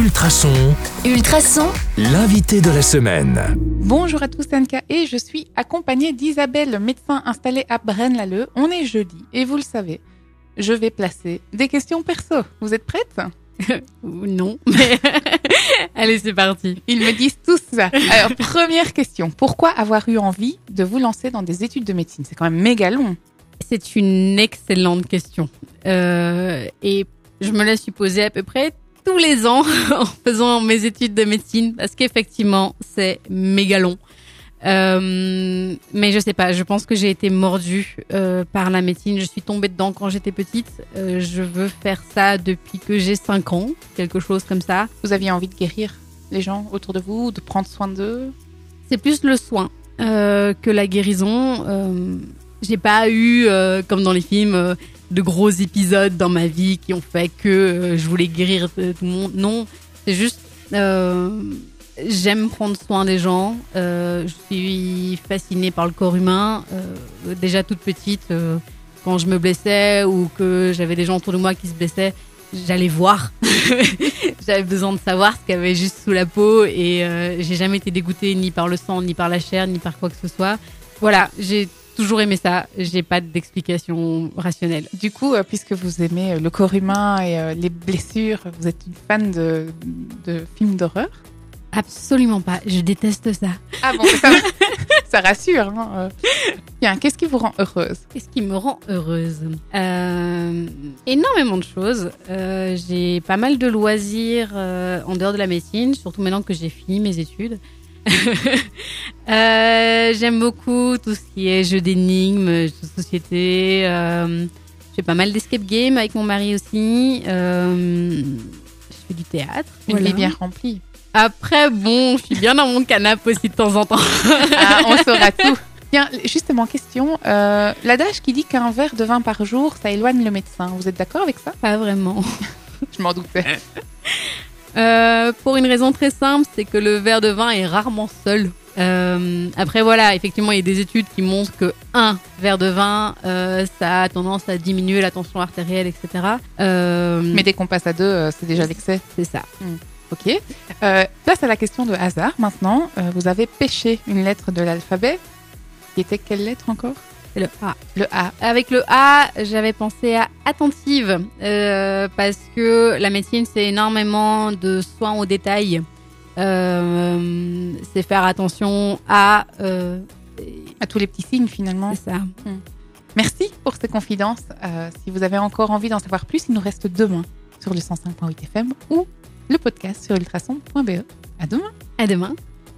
Ultrason, Ultrason, l'invité de la semaine. Bonjour à tous, Anka et je suis accompagnée d'Isabelle, médecin installée à Braine-l'Alleud. On est jeudi et vous le savez, je vais placer des questions perso. Vous êtes prêtes Non, mais allez, c'est parti. Ils me disent tous ça. Alors, première question. Pourquoi avoir eu envie de vous lancer dans des études de médecine? C'est quand même méga long. C'est une excellente question. Euh, et je me la suis posée à peu près tous les ans en faisant mes études de médecine parce qu'effectivement, c'est méga long. Euh, mais je sais pas, je pense que j'ai été mordue euh, par la médecine. Je suis tombée dedans quand j'étais petite. Euh, je veux faire ça depuis que j'ai 5 ans, quelque chose comme ça. Vous aviez envie de guérir les gens autour de vous, de prendre soin d'eux? C'est plus le soin que la guérison. J'ai pas eu, comme dans les films, de gros épisodes dans ma vie qui ont fait que euh, je voulais guérir euh, tout le monde. Non, c'est juste. euh, J'aime prendre soin des gens. Je suis fascinée par le corps humain. Déjà toute petite, quand je me blessais ou que j'avais des gens autour de moi qui se blessaient, j'allais voir. J'avais besoin de savoir ce qu'il y avait juste sous la peau et j'ai jamais été dégoûtée ni par le sang, ni par la chair, ni par quoi que ce soit. Voilà, j'ai toujours aimé ça. J'ai pas d'explication rationnelle. Du coup, euh, puisque vous aimez euh, le corps humain et euh, les blessures, vous êtes une fan de, de films d'horreur? Absolument pas. Je déteste ça. Ah bon, ça, ça rassure. hein. Bien, qu'est-ce qui vous rend heureuse? Qu'est-ce qui me rend heureuse? Euh, Énormément de choses. Euh, j'ai pas mal de loisirs euh, en dehors de la médecine, surtout maintenant que j'ai fini mes études. Euh, J'aime beaucoup tout ce qui est jeux d'énigmes, jeux de société. Euh, je fais pas mal d'escape game avec mon mari aussi. Euh, je fais du théâtre. Une Voilà. vie bien remplie. Après, bon, je suis bien dans mon canapé aussi de temps en temps. Ah, on saura tout. Bien, justement, question. Euh, L'adage qui dit qu'un verre de vin par jour, ça éloigne le médecin. Vous êtes d'accord avec ça? Pas vraiment. Je m'en doutais. Euh, pour une raison très simple, c'est que le verre de vin est rarement seul. Euh, après voilà, effectivement, il y a des études qui montrent que un verre de vin, euh, ça a tendance à diminuer la tension artérielle, etc. Mais dès qu'on passe à deux, c'est déjà l'excès. c'est ça. Ok. Euh, place à la question de hasard maintenant. Vous avez pêché une lettre de l'alphabet. Qui était quelle lettre encore? Le A. Le A. Avec le A, j'avais pensé à attentive euh, parce que la médecine, c'est énormément de soins au détail. Euh, c'est faire attention à. euh, À tous les petits signes finalement. c'est ça. Merci pour ces confidences. Euh, si vous avez encore envie d'en savoir plus, il nous reste demain sur le 105.8 FM ou le podcast sur ultrason.be. À demain. À demain.